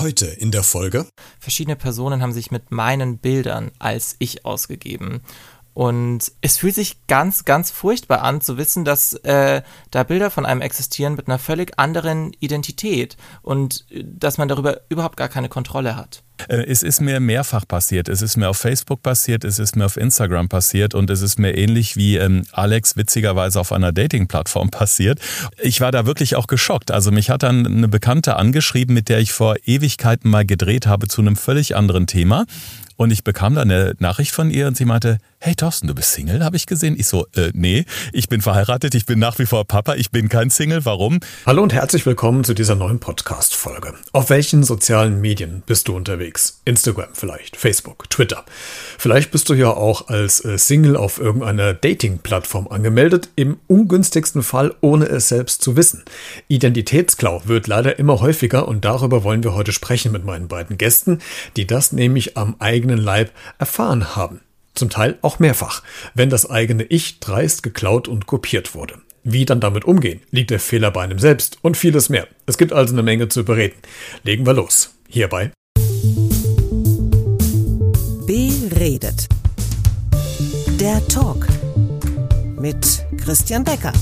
Heute in der Folge. Verschiedene Personen haben sich mit meinen Bildern als ich ausgegeben. Und es fühlt sich ganz, ganz furchtbar an zu wissen, dass äh, da Bilder von einem existieren mit einer völlig anderen Identität und äh, dass man darüber überhaupt gar keine Kontrolle hat. Äh, es ist mir mehrfach passiert. Es ist mir auf Facebook passiert, es ist mir auf Instagram passiert und es ist mir ähnlich wie ähm, Alex witzigerweise auf einer Dating-Plattform passiert. Ich war da wirklich auch geschockt. Also mich hat dann eine Bekannte angeschrieben, mit der ich vor Ewigkeiten mal gedreht habe zu einem völlig anderen Thema. Und ich bekam dann eine Nachricht von ihr und sie meinte, hey Thorsten, du bist Single, habe ich gesehen. Ich so, äh, nee, ich bin verheiratet, ich bin nach wie vor Papa, ich bin kein Single, warum? Hallo und herzlich willkommen zu dieser neuen Podcast-Folge. Auf welchen sozialen Medien bist du unterwegs? Instagram vielleicht, Facebook, Twitter. Vielleicht bist du ja auch als äh, Single auf irgendeiner Dating-Plattform angemeldet, im ungünstigsten Fall ohne es selbst zu wissen. Identitätsklau wird leider immer häufiger und darüber wollen wir heute sprechen mit meinen beiden Gästen, die das nämlich am eigenen Leib erfahren haben zum Teil auch mehrfach, wenn das eigene Ich dreist geklaut und kopiert wurde. Wie dann damit umgehen? Liegt der Fehler bei einem selbst und vieles mehr. Es gibt also eine Menge zu bereden. Legen wir los. Hierbei. Beredet. Der Talk mit Christian Becker.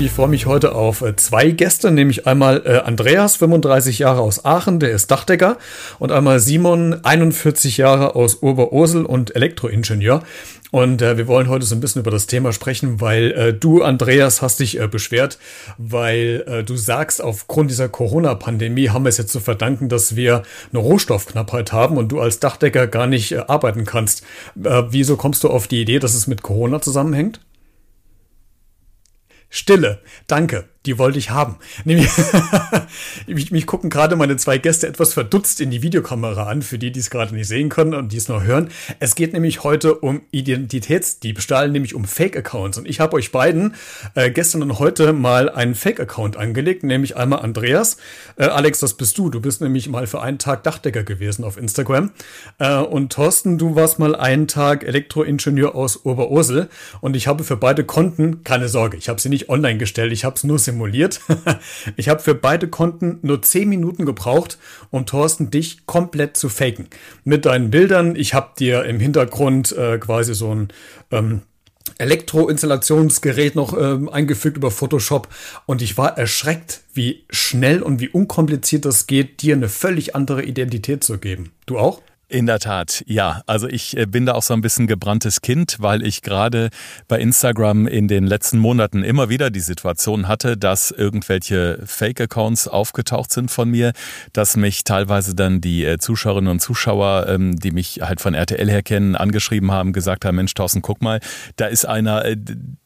Ich freue mich heute auf äh, zwei Gäste, nämlich einmal äh, Andreas, 35 Jahre aus Aachen, der ist Dachdecker, und einmal Simon, 41 Jahre aus Oberursel und Elektroingenieur. Und äh, wir wollen heute so ein bisschen über das Thema sprechen, weil äh, du, Andreas, hast dich äh, beschwert, weil äh, du sagst, aufgrund dieser Corona-Pandemie haben wir es jetzt zu verdanken, dass wir eine Rohstoffknappheit haben und du als Dachdecker gar nicht äh, arbeiten kannst. Äh, wieso kommst du auf die Idee, dass es mit Corona zusammenhängt? Stille. Danke die wollte ich haben. Nämlich, mich, gucken gerade meine zwei Gäste etwas verdutzt in die Videokamera an, für die, die es gerade nicht sehen können und die es noch hören. Es geht nämlich heute um Identitätsdiebstahl, nämlich um Fake-Accounts. Und ich habe euch beiden äh, gestern und heute mal einen Fake-Account angelegt, nämlich einmal Andreas. Äh, Alex, das bist du. Du bist nämlich mal für einen Tag Dachdecker gewesen auf Instagram. Äh, und Thorsten, du warst mal einen Tag Elektroingenieur aus Oberursel. Und ich habe für beide Konten, keine Sorge, ich habe sie nicht online gestellt, ich habe es nur simuliert ich habe für beide Konten nur 10 Minuten gebraucht, um Thorsten dich komplett zu faken. Mit deinen Bildern. Ich habe dir im Hintergrund äh, quasi so ein ähm, Elektroinstallationsgerät noch ähm, eingefügt über Photoshop und ich war erschreckt, wie schnell und wie unkompliziert das geht, dir eine völlig andere Identität zu geben. Du auch? In der Tat, ja. Also ich äh, bin da auch so ein bisschen gebranntes Kind, weil ich gerade bei Instagram in den letzten Monaten immer wieder die Situation hatte, dass irgendwelche Fake-Accounts aufgetaucht sind von mir, dass mich teilweise dann die äh, Zuschauerinnen und Zuschauer, ähm, die mich halt von RTL her kennen, angeschrieben haben, gesagt haben, Mensch, Thorsten, guck mal, da ist einer, äh,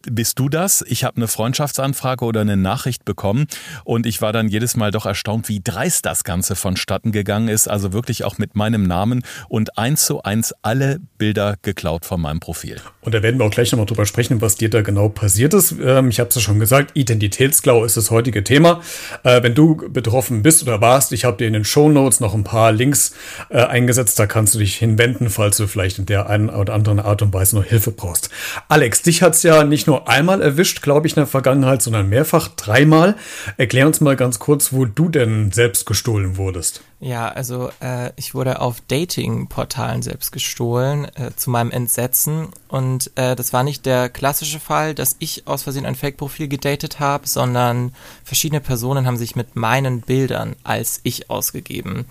bist du das? Ich habe eine Freundschaftsanfrage oder eine Nachricht bekommen und ich war dann jedes Mal doch erstaunt, wie dreist das Ganze vonstatten gegangen ist. Also wirklich auch mit meinem Namen und eins zu eins alle Bilder geklaut von meinem Profil. Und da werden wir auch gleich nochmal drüber sprechen, was dir da genau passiert ist. Ähm, ich habe es ja schon gesagt, Identitätsklau ist das heutige Thema. Äh, wenn du betroffen bist oder warst, ich habe dir in den Show Notes noch ein paar Links äh, eingesetzt, da kannst du dich hinwenden, falls du vielleicht in der einen oder anderen Art und Weise noch Hilfe brauchst. Alex, dich hat es ja nicht nur einmal erwischt, glaube ich, in der Vergangenheit, sondern mehrfach, dreimal. Erklär uns mal ganz kurz, wo du denn selbst gestohlen wurdest. Ja, also äh, ich wurde auf Dating-Portalen selbst gestohlen, äh, zu meinem Entsetzen. Und äh, das war nicht der klassische Fall, dass ich aus Versehen ein Fake-Profil gedatet habe, sondern verschiedene Personen haben sich mit meinen Bildern als ich ausgegeben.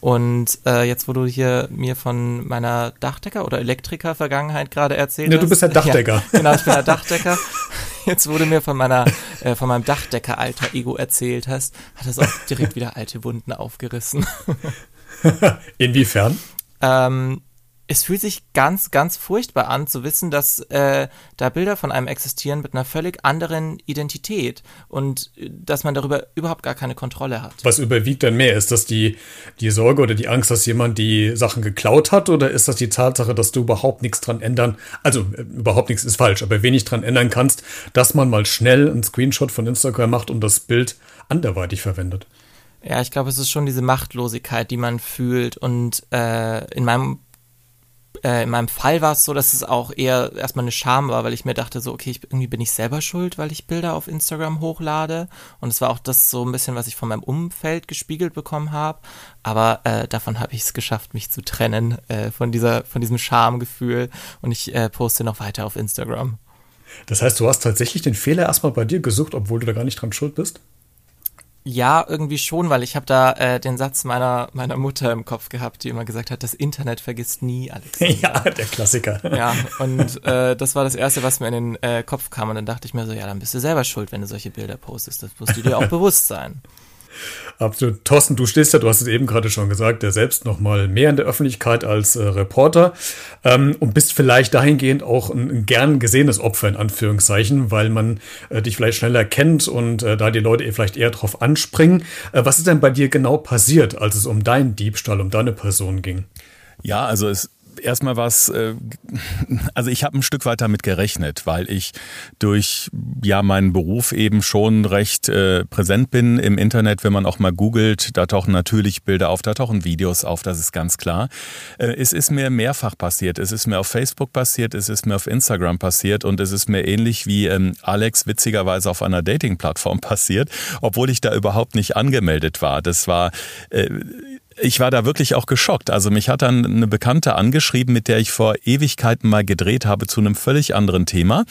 Und äh, jetzt, wo du hier mir von meiner Dachdecker- oder Elektriker-Vergangenheit gerade erzählt ja, hast. Ja, du bist der Dachdecker. Ja, genau, ich bin der Dachdecker. Jetzt, wo du mir von meiner, äh, von meinem Dachdecker-Alter-Ego erzählt hast, hat das auch direkt wieder alte Wunden aufgerissen. Inwiefern? Ähm, es fühlt sich ganz, ganz furchtbar an zu wissen, dass äh, da Bilder von einem existieren mit einer völlig anderen Identität und äh, dass man darüber überhaupt gar keine Kontrolle hat. Was überwiegt denn mehr? Ist das die, die Sorge oder die Angst, dass jemand die Sachen geklaut hat oder ist das die Tatsache, dass du überhaupt nichts dran ändern, also äh, überhaupt nichts ist falsch, aber wenig dran ändern kannst, dass man mal schnell einen Screenshot von Instagram macht und das Bild anderweitig verwendet? Ja, ich glaube, es ist schon diese Machtlosigkeit, die man fühlt. Und äh, in meinem äh, in meinem Fall war es so, dass es auch eher erstmal eine Scham war, weil ich mir dachte, so, okay, ich, irgendwie bin ich selber schuld, weil ich Bilder auf Instagram hochlade. Und es war auch das so ein bisschen, was ich von meinem Umfeld gespiegelt bekommen habe. Aber äh, davon habe ich es geschafft, mich zu trennen äh, von dieser, von diesem Schamgefühl. Und ich äh, poste noch weiter auf Instagram. Das heißt, du hast tatsächlich den Fehler erstmal bei dir gesucht, obwohl du da gar nicht dran schuld bist? Ja, irgendwie schon, weil ich habe da äh, den Satz meiner meiner Mutter im Kopf gehabt, die immer gesagt hat, das Internet vergisst nie, Alex. Ja, der Klassiker. Ja, und äh, das war das Erste, was mir in den äh, Kopf kam. Und dann dachte ich mir so, ja, dann bist du selber schuld, wenn du solche Bilder postest. Das musst du dir auch bewusst sein. Absolut. Thorsten, du stehst ja, du hast es eben gerade schon gesagt, der selbst noch mal mehr in der Öffentlichkeit als äh, Reporter ähm, und bist vielleicht dahingehend auch ein, ein, gern gesehenes Opfer in Anführungszeichen, weil man äh, dich vielleicht schneller kennt und äh, da die Leute vielleicht eher drauf anspringen. Äh, was ist denn bei dir genau passiert, als es um deinen Diebstahl, um deine Person ging? Ja, also es erstmal was, äh, also ich habe ein Stück weit damit gerechnet, weil ich durch ja meinen Beruf eben schon recht äh, präsent bin im Internet, wenn man auch mal googelt, da tauchen natürlich Bilder auf, da tauchen Videos auf, das ist ganz klar. Äh, es ist mir mehrfach passiert, es ist mir auf Facebook passiert, es ist mir auf Instagram passiert und es ist mir ähnlich wie ähm, Alex witzigerweise auf einer Dating-Plattform passiert, obwohl ich da überhaupt nicht angemeldet war. Das war äh, ich war da wirklich auch geschockt. Also mich hat dann eine Bekannte angeschrieben, mit der ich vor Ewigkeiten mal gedreht habe zu einem völlig anderen Thema.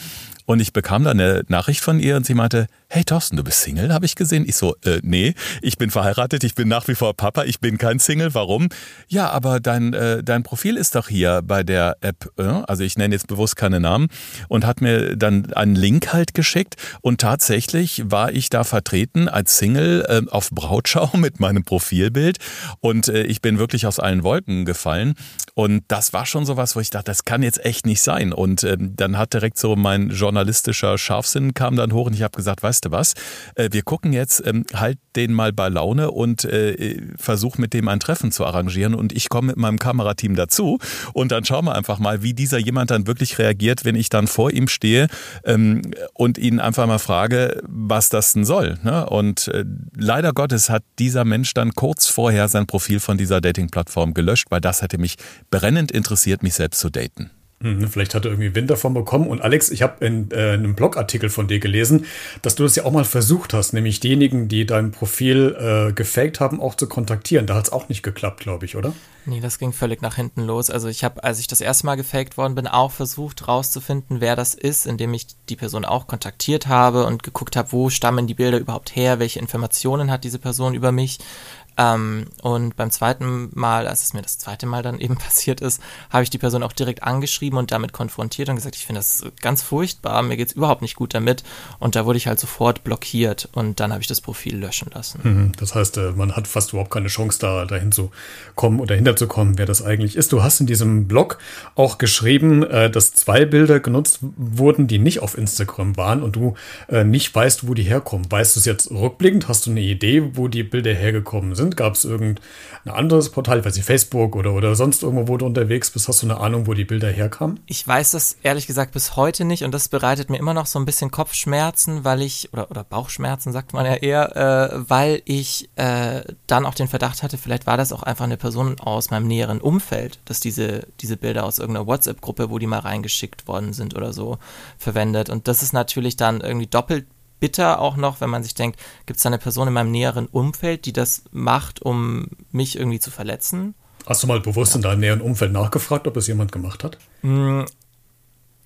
Und ich bekam dann eine Nachricht von ihr und sie meinte, hey Thorsten, du bist Single, habe ich gesehen. Ich so, äh, nee, ich bin verheiratet, ich bin nach wie vor Papa, ich bin kein Single. Warum? Ja, aber dein, äh, dein Profil ist doch hier bei der App, äh, also ich nenne jetzt bewusst keine Namen, und hat mir dann einen Link halt geschickt. Und tatsächlich war ich da vertreten als Single äh, auf Brautschau mit meinem Profilbild. Und äh, ich bin wirklich aus allen Wolken gefallen. Und das war schon sowas, wo ich dachte, das kann jetzt echt nicht sein. Und äh, dann hat direkt so mein journalistischer Scharfsinn kam dann hoch und ich habe gesagt, weißt weißt du was, äh, wir gucken jetzt, ähm, halt den mal bei Laune und äh, versuch mit dem ein Treffen zu arrangieren und ich komme mit meinem Kamerateam dazu und dann schauen wir einfach mal, wie dieser jemand dann wirklich reagiert, wenn ich dann vor ihm stehe ähm, und ihn einfach mal frage, was das denn soll. Ne? Und äh, leider Gottes hat dieser Mensch dann kurz vorher sein Profil von dieser Dating-Plattform gelöscht, weil das hätte mich brennend interessiert, mich selbst zu daten. Mhm, vielleicht hat er irgendwie Wind davon bekommen. Und Alex, ich habe in äh, einem Blogartikel von dir gelesen, dass du das ja auch mal versucht hast, nämlich diejenigen, die dein Profil äh, gefaked haben, auch zu kontaktieren. Da hat es auch nicht geklappt, glaube ich, oder? Nee, das ging völlig nach hinten los. Also ich habe, als ich das erste Mal gefaked worden bin, auch versucht rauszufinden, wer das ist, indem ich die Person auch kontaktiert habe und geguckt habe, wo stammen die Bilder überhaupt her, welche Informationen hat diese Person über mich. Ähm, und beim zweiten Mal, als es mir das zweite Mal dann eben passiert ist, habe ich die Person auch direkt angeschrieben und damit konfrontiert und gesagt, ich finde das ganz furchtbar, mir geht's überhaupt nicht gut damit. Und da wurde ich halt sofort blockiert und dann habe ich das Profil löschen lassen. Mhm. Das heißt, äh, man hat fast überhaupt keine Chance, da dahin zu kommen oder hinterzukommen, wer das eigentlich ist. Du hast in diesem Blog auch geschrieben, äh, dass zwei Bilder genutzt wurden, die nicht auf Instagram waren und du äh, nicht weißt, wo die herkommen. Weißt du es jetzt rückblickend? Hast du eine Idee, wo die Bilder hergekommen sind? Sind? Gab es irgendein anderes Portal, ich weiß nicht, Facebook oder, oder sonst irgendwo, wo du unterwegs bist? Hast du eine Ahnung, wo die Bilder herkamen? Ich weiß das ehrlich gesagt bis heute nicht und das bereitet mir immer noch so ein bisschen Kopfschmerzen, weil ich, oder, oder Bauchschmerzen sagt man ja eher, äh, weil ich äh, dann auch den Verdacht hatte, vielleicht war das auch einfach eine Person aus meinem näheren Umfeld, dass diese, diese Bilder aus irgendeiner WhatsApp-Gruppe, wo die mal reingeschickt worden sind oder so, verwendet. Und das ist natürlich dann irgendwie doppelt bitter auch noch, wenn man sich denkt, gibt es da eine Person in meinem näheren Umfeld, die das macht, um mich irgendwie zu verletzen? Hast du mal bewusst in deinem näheren Umfeld nachgefragt, ob es jemand gemacht hat? Mm,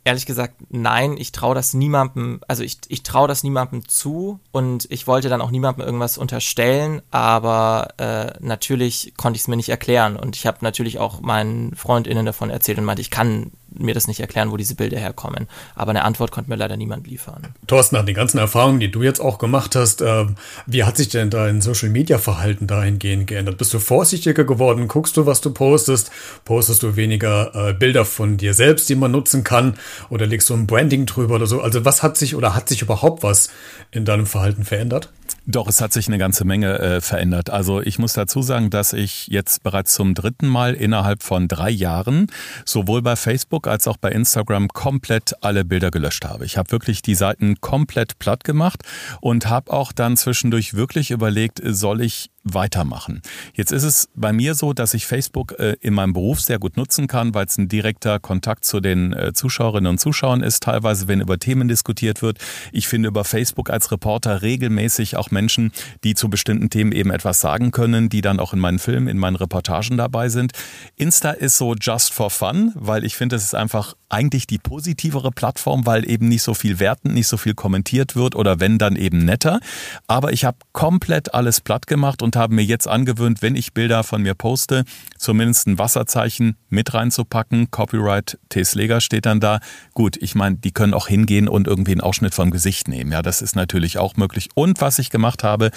ehrlich gesagt, nein, ich traue das niemandem, also ich, ich traue das niemandem zu und ich wollte dann auch niemandem irgendwas unterstellen, aber äh, natürlich konnte ich es mir nicht erklären und ich habe natürlich auch meinen FreundInnen davon erzählt und meinte, ich kann mir das nicht erklären, wo diese Bilder herkommen. Aber eine Antwort konnte mir leider niemand liefern. Thorsten, nach den ganzen Erfahrungen, die du jetzt auch gemacht hast, äh, wie hat sich denn dein Social Media Verhalten dahingehend geändert? Bist du vorsichtiger geworden? Guckst du, was du postest? Postest du weniger äh, Bilder von dir selbst, die man nutzen kann? Oder legst du ein Branding drüber oder so? Also was hat sich oder hat sich überhaupt was in deinem Verhalten verändert? Doch, es hat sich eine ganze Menge äh, verändert. Also ich muss dazu sagen, dass ich jetzt bereits zum dritten Mal innerhalb von drei Jahren sowohl bei Facebook als auch bei Instagram komplett alle Bilder gelöscht habe. Ich habe wirklich die Seiten komplett platt gemacht und habe auch dann zwischendurch wirklich überlegt, soll ich weitermachen. Jetzt ist es bei mir so, dass ich Facebook äh, in meinem Beruf sehr gut nutzen kann, weil es ein direkter Kontakt zu den äh, Zuschauerinnen und Zuschauern ist, teilweise wenn über Themen diskutiert wird. Ich finde über Facebook als Reporter regelmäßig auch Menschen, die zu bestimmten Themen eben etwas sagen können, die dann auch in meinen Filmen, in meinen Reportagen dabei sind. Insta ist so just for fun, weil ich finde, es ist einfach eigentlich die positivere Plattform, weil eben nicht so viel wertend, nicht so viel kommentiert wird oder wenn dann eben netter. Aber ich habe komplett alles platt gemacht und habe mir jetzt angewöhnt, wenn ich Bilder von mir poste, zumindest ein Wasserzeichen mit reinzupacken. Copyright T. Sleger steht dann da. Gut, ich meine, die können auch hingehen und irgendwie einen Ausschnitt vom Gesicht nehmen. Ja, das ist natürlich auch möglich. Und was ich gemacht habe,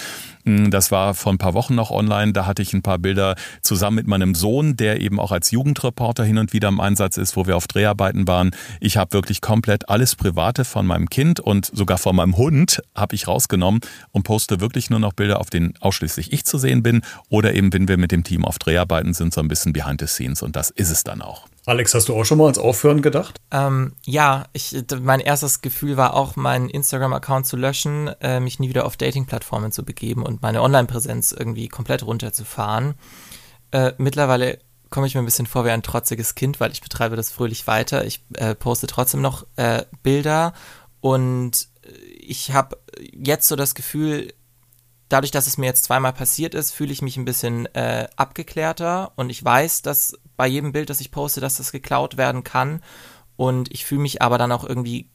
hm, das war vor ein paar Wochen noch online, da hatte ich ein paar Bilder zusammen mit meinem Sohn, der eben auch als Jugendreporter hin und wieder im Einsatz ist, wo wir auf Dreharbeiten waren. Ich habe wirklich komplett alles Private von meinem Kind und sogar von meinem Hund habe ich rausgenommen und poste wirklich nur noch Bilder, auf denen ausschließlich ich zu sehen bin oder eben, wenn wir mit dem Team auf Dreharbeiten sind, so ein bisschen behind the scenes und das ist es dann auch. Alex, hast du auch schon mal ans Aufhören gedacht? Ähm, ja, ich, mein erstes Gefühl war auch, meinen Instagram-Account zu löschen, äh, mich nie wieder auf Dating-Plattformen zu begeben und meine Online-Präsenz irgendwie komplett runterzufahren. Äh, mittlerweile komme ich mir ein bisschen vor wie ein trotziges Kind, weil ich betreibe das fröhlich weiter. Ich äh, poste trotzdem noch äh, Bilder und ich habe jetzt so das Gefühl, dadurch, dass es mir jetzt zweimal passiert ist, fühle ich mich ein bisschen äh, abgeklärter und ich weiß, dass bei jedem Bild, das ich poste, dass das geklaut werden kann. Und ich fühle mich aber dann auch irgendwie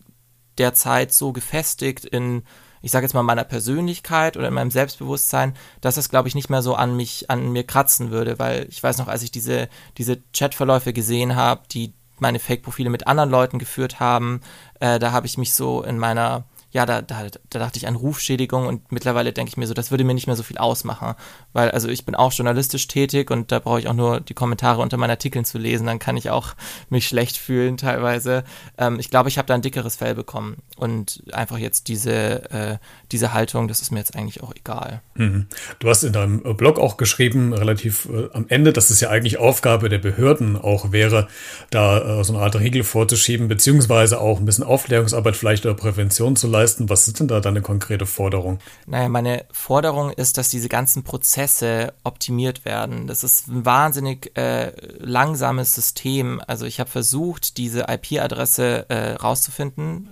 derzeit so gefestigt in, ich sage jetzt mal, meiner Persönlichkeit oder in meinem Selbstbewusstsein, dass das, glaube ich, nicht mehr so an mich, an mir kratzen würde, weil ich weiß noch, als ich diese, diese Chatverläufe gesehen habe, die meine Fake-Profile mit anderen Leuten geführt haben, äh, da habe ich mich so in meiner ja, da, da, da dachte ich an Rufschädigung und mittlerweile denke ich mir so, das würde mir nicht mehr so viel ausmachen, weil also ich bin auch journalistisch tätig und da brauche ich auch nur die Kommentare unter meinen Artikeln zu lesen, dann kann ich auch mich schlecht fühlen teilweise. Ähm, ich glaube, ich habe da ein dickeres Fell bekommen und einfach jetzt diese, äh, diese Haltung, das ist mir jetzt eigentlich auch egal. Mhm. Du hast in deinem Blog auch geschrieben, relativ äh, am Ende, dass es ja eigentlich Aufgabe der Behörden auch wäre, da äh, so eine Art Riegel vorzuschieben, beziehungsweise auch ein bisschen Aufklärungsarbeit vielleicht oder Prävention zu leisten leisten? Was ist denn da deine konkrete Forderung? Naja, meine Forderung ist, dass diese ganzen Prozesse optimiert werden. Das ist ein wahnsinnig äh, langsames System. Also ich habe versucht, diese IP-Adresse äh, rauszufinden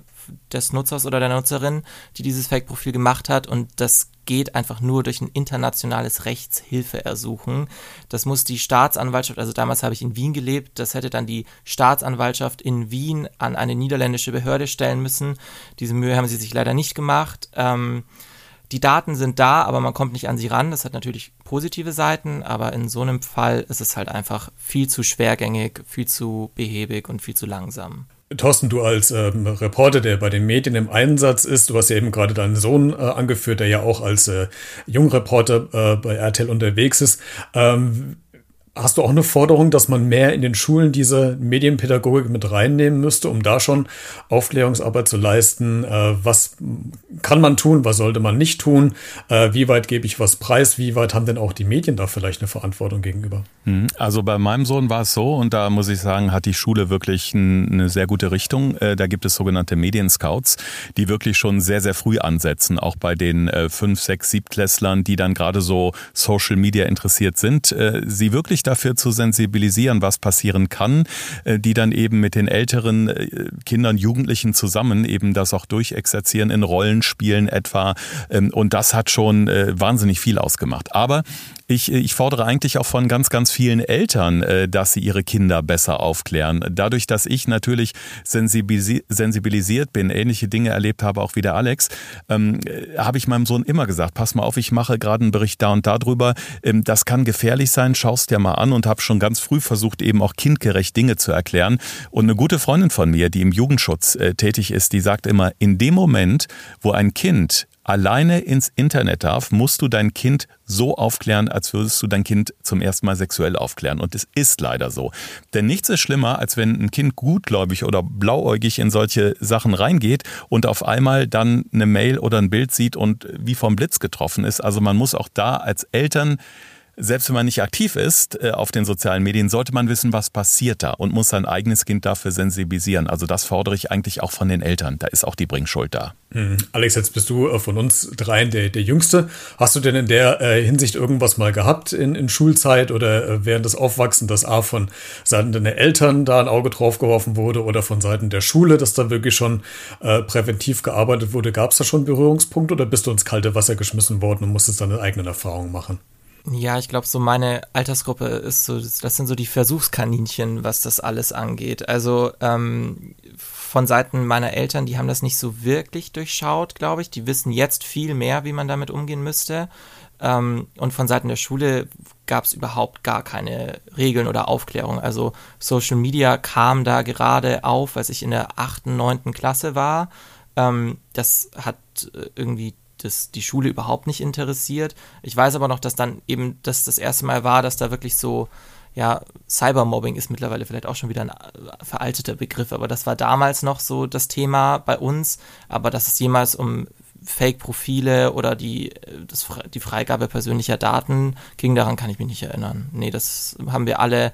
des Nutzers oder der Nutzerin, die dieses Fake-Profil gemacht hat. Und das geht einfach nur durch ein internationales Rechtshilfeersuchen. Das muss die Staatsanwaltschaft, also damals habe ich in Wien gelebt, das hätte dann die Staatsanwaltschaft in Wien an eine niederländische Behörde stellen müssen. Diese Mühe haben sie sich leider nicht gemacht. Ähm, die Daten sind da, aber man kommt nicht an sie ran. Das hat natürlich positive Seiten, aber in so einem Fall ist es halt einfach viel zu schwergängig, viel zu behäbig und viel zu langsam. Thorsten, du als ähm, Reporter, der bei den Medien im Einsatz ist, du hast ja eben gerade deinen Sohn äh, angeführt, der ja auch als äh, Jungreporter äh, bei RTL unterwegs ist. Ähm, Hast du auch eine Forderung, dass man mehr in den Schulen diese Medienpädagogik mit reinnehmen müsste, um da schon Aufklärungsarbeit zu leisten? Äh, was kann man tun, was sollte man nicht tun? Äh, wie weit gebe ich was preis? Wie weit haben denn auch die Medien da vielleicht eine Verantwortung gegenüber? Hm, also bei meinem Sohn war es so, und da muss ich sagen, hat die Schule wirklich eine sehr gute Richtung. Äh, da gibt es sogenannte Medienscouts, die wirklich schon sehr, sehr früh ansetzen, auch bei den fünf, sechs, siebtklässlern, die dann gerade so Social Media interessiert sind, sie wirklich dafür zu sensibilisieren, was passieren kann, äh, die dann eben mit den älteren äh, Kindern, Jugendlichen zusammen eben das auch durchexerzieren in Rollenspielen etwa. Ähm, und das hat schon äh, wahnsinnig viel ausgemacht. Aber ich, ich fordere eigentlich auch von ganz, ganz vielen Eltern, äh, dass sie ihre Kinder besser aufklären. Dadurch, dass ich natürlich sensibilisiert bin, ähnliche Dinge erlebt habe, auch wie der Alex, ähm, äh, habe ich meinem Sohn immer gesagt, pass mal auf, ich mache gerade einen Bericht da und da drüber. Ähm, das kann gefährlich sein, schaust dir mal an und habe schon ganz früh versucht, eben auch kindgerecht Dinge zu erklären. Und eine gute Freundin von mir, die im Jugendschutz äh, tätig ist, die sagt immer, in dem Moment, wo ein Kind alleine ins Internet darf, musst du dein Kind so aufklären, als würdest du dein Kind zum ersten Mal sexuell aufklären. Und es ist leider so. Denn nichts ist schlimmer, als wenn ein Kind gutgläubig oder blauäugig in solche Sachen reingeht und auf einmal dann eine Mail oder ein Bild sieht und wie vom Blitz getroffen ist. Also man muss auch da als Eltern selbst wenn man nicht aktiv ist äh, auf den sozialen Medien, sollte man wissen, was passiert da und muss sein eigenes Kind dafür sensibilisieren. Also das fordere ich eigentlich auch von den Eltern. Da ist auch die Bringschuld da. Mhm. Alex, jetzt bist du äh, von uns dreien der, der Jüngste. Hast du denn in der äh, Hinsicht irgendwas mal gehabt in, in Schulzeit oder äh, während des Aufwachsens, dass A von Seiten deiner Eltern da ein Auge drauf geworfen wurde oder von Seiten der Schule, dass da wirklich schon präventiv gearbeitet wurde? Gab es da schon Berührungspunkte oder bist du ins kalte Wasser geschmissen worden und musstest deine eigenen Erfahrungen machen? Ja, ich glaube, so meine Altersgruppe ist so, das sind so die Versuchskaninchen, was das alles angeht. Also ähm, von Seiten meiner Eltern, die haben das nicht so wirklich durchschaut, glaube ich. Die wissen jetzt viel mehr, wie man damit umgehen müsste. Ähm, und von Seiten der Schule gab es überhaupt gar keine Regeln oder Aufklärung. Also Social Media kam da gerade auf, als ich in der achten, neunten Klasse war. Ähm, das hat äh, irgendwie das die Schule überhaupt nicht interessiert. Ich weiß aber noch, dass dann eben das das erste Mal war, dass da wirklich so, ja, Cybermobbing ist mittlerweile vielleicht auch schon wieder ein äh, veralteter Begriff, aber das war damals noch so das Thema bei uns, aber dass es jemals um Fake-Profile oder die, äh, das, die Freigabe persönlicher Daten ging, daran kann ich mich nicht erinnern. Nee, das haben wir alle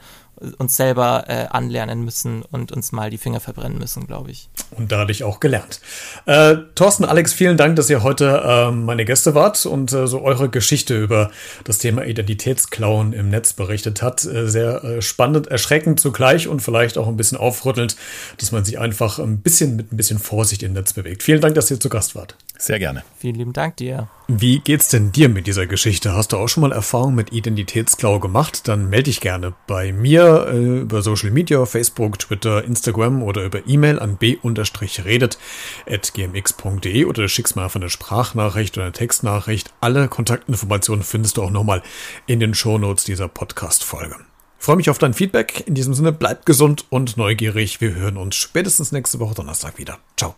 uns selber äh, anlernen müssen und uns mal die Finger verbrennen müssen, glaube ich. Und dadurch auch gelernt. Äh, Thorsten, Alex, vielen Dank, dass ihr heute äh, meine Gäste wart und äh, so eure Geschichte über das Thema Identitätsklauen im Netz berichtet hat. Äh, sehr äh, spannend, erschreckend zugleich und vielleicht auch ein bisschen aufrüttelnd, dass man sich einfach ein bisschen mit ein bisschen Vorsicht im Netz bewegt. Vielen Dank, dass ihr zu Gast wart. Sehr gerne. Vielen lieben Dank dir. Wie geht's denn dir mit dieser Geschichte? Hast du auch schon mal Erfahrung mit Identitätsklau gemacht? Dann melde dich gerne bei mir äh, über Social Media, Facebook, Twitter, Instagram oder über E-Mail an b-redet.gmx.de oder schickst mal einfach eine Sprachnachricht oder eine Textnachricht. Alle Kontaktinformationen findest du auch nochmal in den Shownotes dieser Podcast-Folge. freue mich auf dein Feedback. In diesem Sinne, bleib gesund und neugierig. Wir hören uns spätestens nächste Woche Donnerstag wieder. Ciao.